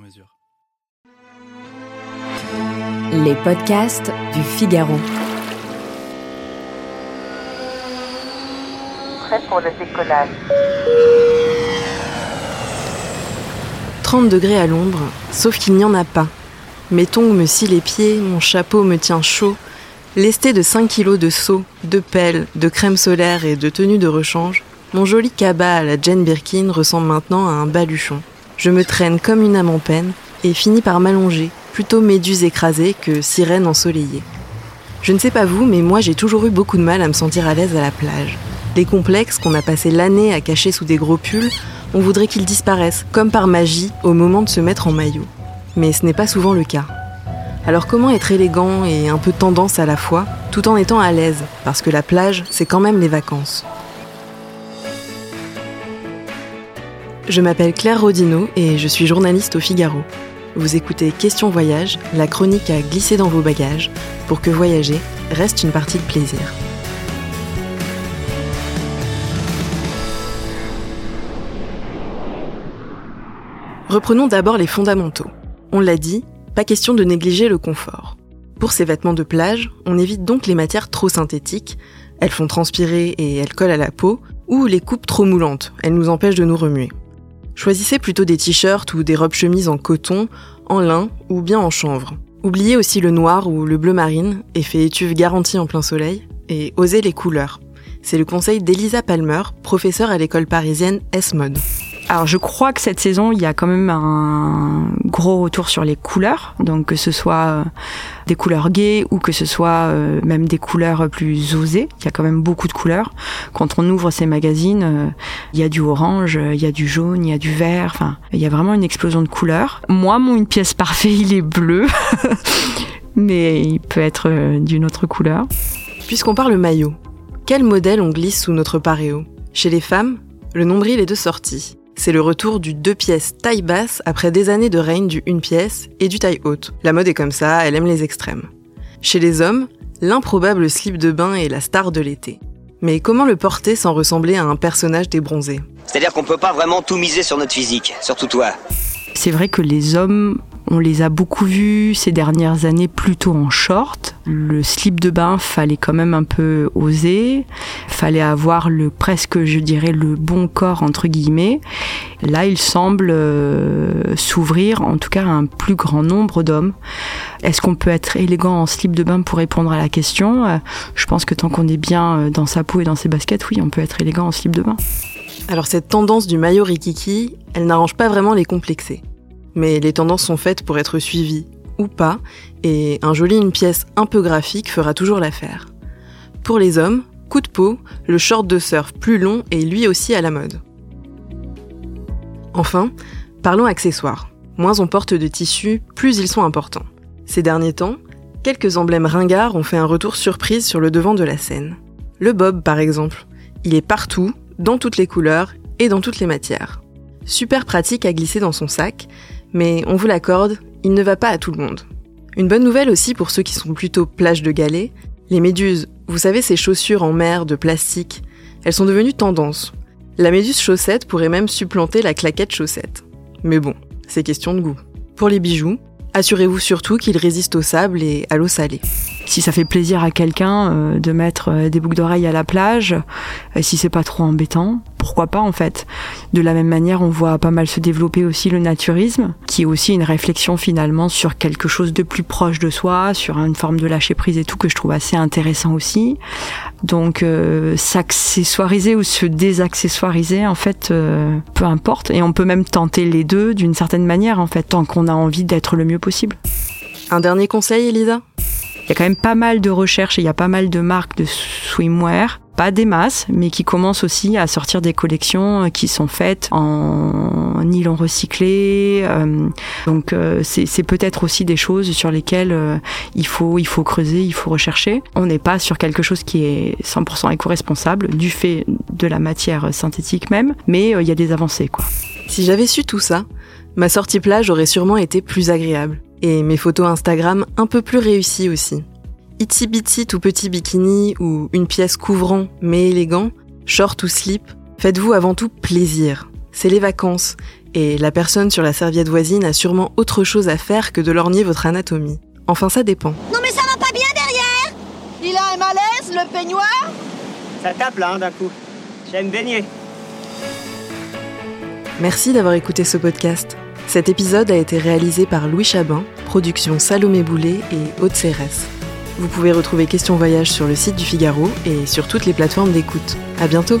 mesure. Les podcasts du Figaro. Prêt pour le décollage. 30 degrés à l'ombre, sauf qu'il n'y en a pas. Mes tongs me scient les pieds, mon chapeau me tient chaud. Lesté de 5 kilos de seaux, de pelles, de crème solaire et de tenue de rechange, mon joli cabas à la Jane Birkin ressemble maintenant à un baluchon. Je me traîne comme une âme en peine et finis par m'allonger, plutôt méduse écrasée que sirène ensoleillée. Je ne sais pas vous, mais moi j'ai toujours eu beaucoup de mal à me sentir à l'aise à la plage. Les complexes qu'on a passé l'année à cacher sous des gros pulls, on voudrait qu'ils disparaissent, comme par magie, au moment de se mettre en maillot. Mais ce n'est pas souvent le cas. Alors comment être élégant et un peu tendance à la fois, tout en étant à l'aise? Parce que la plage, c'est quand même les vacances. Je m'appelle Claire Rodino et je suis journaliste au Figaro. Vous écoutez Question Voyage, la chronique à glisser dans vos bagages, pour que voyager reste une partie de plaisir. Reprenons d'abord les fondamentaux. On l'a dit, pas question de négliger le confort. Pour ces vêtements de plage, on évite donc les matières trop synthétiques, elles font transpirer et elles collent à la peau, ou les coupes trop moulantes, elles nous empêchent de nous remuer. Choisissez plutôt des t-shirts ou des robes chemises en coton, en lin ou bien en chanvre. Oubliez aussi le noir ou le bleu marine, effet étuve garanti en plein soleil, et osez les couleurs. C'est le conseil d'Elisa Palmer, professeure à l'école parisienne S-Mode. Alors je crois que cette saison, il y a quand même un gros retour sur les couleurs, donc que ce soit euh, des couleurs gaies ou que ce soit euh, même des couleurs plus osées. Il y a quand même beaucoup de couleurs. Quand on ouvre ces magazines, euh, il y a du orange, il y a du jaune, il y a du vert. Enfin, il y a vraiment une explosion de couleurs. Moi, mon une pièce parfait, il est bleu, mais il peut être d'une autre couleur. Puisqu'on parle maillot, quel modèle on glisse sous notre paréo? Chez les femmes, le nombril est de sortie. C'est le retour du deux pièces taille basse après des années de règne du une pièce et du taille haute. La mode est comme ça, elle aime les extrêmes. Chez les hommes, l'improbable slip de bain est la star de l'été. Mais comment le porter sans ressembler à un personnage débronzé C'est-à-dire qu'on peut pas vraiment tout miser sur notre physique, surtout toi. C'est vrai que les hommes on les a beaucoup vus ces dernières années plutôt en short. Le slip de bain fallait quand même un peu oser. Fallait avoir le presque, je dirais, le bon corps entre guillemets. Là, il semble euh, s'ouvrir, en tout cas, à un plus grand nombre d'hommes. Est-ce qu'on peut être élégant en slip de bain pour répondre à la question? Je pense que tant qu'on est bien euh, dans sa peau et dans ses baskets, oui, on peut être élégant en slip de bain. Alors cette tendance du maillot rikiki, elle n'arrange pas vraiment les complexés mais les tendances sont faites pour être suivies pas, et un joli une pièce un peu graphique fera toujours l'affaire. Pour les hommes, coup de peau, le short de surf plus long est lui aussi à la mode. Enfin, parlons accessoires. Moins on porte de tissus, plus ils sont importants. Ces derniers temps, quelques emblèmes ringards ont fait un retour surprise sur le devant de la scène. Le bob, par exemple. Il est partout, dans toutes les couleurs et dans toutes les matières. Super pratique à glisser dans son sac, mais on vous l'accorde, il ne va pas à tout le monde. Une bonne nouvelle aussi pour ceux qui sont plutôt plage de galets, les méduses, vous savez ces chaussures en mer de plastique, elles sont devenues tendance. La méduse chaussette pourrait même supplanter la claquette chaussette. Mais bon, c'est question de goût. Pour les bijoux, assurez-vous surtout qu'ils résistent au sable et à l'eau salée. Si ça fait plaisir à quelqu'un euh, de mettre euh, des boucles d'oreilles à la plage, euh, si c'est pas trop embêtant, pourquoi pas en fait. De la même manière, on voit pas mal se développer aussi le naturisme, qui est aussi une réflexion finalement sur quelque chose de plus proche de soi, sur une forme de lâcher prise et tout que je trouve assez intéressant aussi. Donc euh, s'accessoiriser ou se désaccessoiriser en fait, peu importe, et on peut même tenter les deux d'une certaine manière en fait, tant qu'on a envie d'être le mieux possible. Un dernier conseil, Elisa? Il y a quand même pas mal de recherches et il y a pas mal de marques de swimwear pas des masses, mais qui commencent aussi à sortir des collections qui sont faites en nylon recyclé. Euh, donc euh, c'est peut-être aussi des choses sur lesquelles euh, il faut il faut creuser, il faut rechercher. On n'est pas sur quelque chose qui est 100% éco-responsable du fait de la matière synthétique même, mais il y a des avancées quoi. Si j'avais su tout ça, ma sortie plage aurait sûrement été plus agréable et mes photos Instagram un peu plus réussies aussi. Itsy bitsy tout petit bikini ou une pièce couvrant mais élégant, short ou slip, faites-vous avant tout plaisir. C'est les vacances, et la personne sur la serviette voisine a sûrement autre chose à faire que de lorgner votre anatomie. Enfin, ça dépend. Non mais ça va pas bien derrière Il a un malaise, le peignoir Ça tape là, hein, d'un coup. J'aime baigner. Merci d'avoir écouté ce podcast. Cet épisode a été réalisé par Louis Chabin, production Salomé Boulet et Haute Cérès. Vous pouvez retrouver Question Voyage sur le site du Figaro et sur toutes les plateformes d'écoute. À bientôt!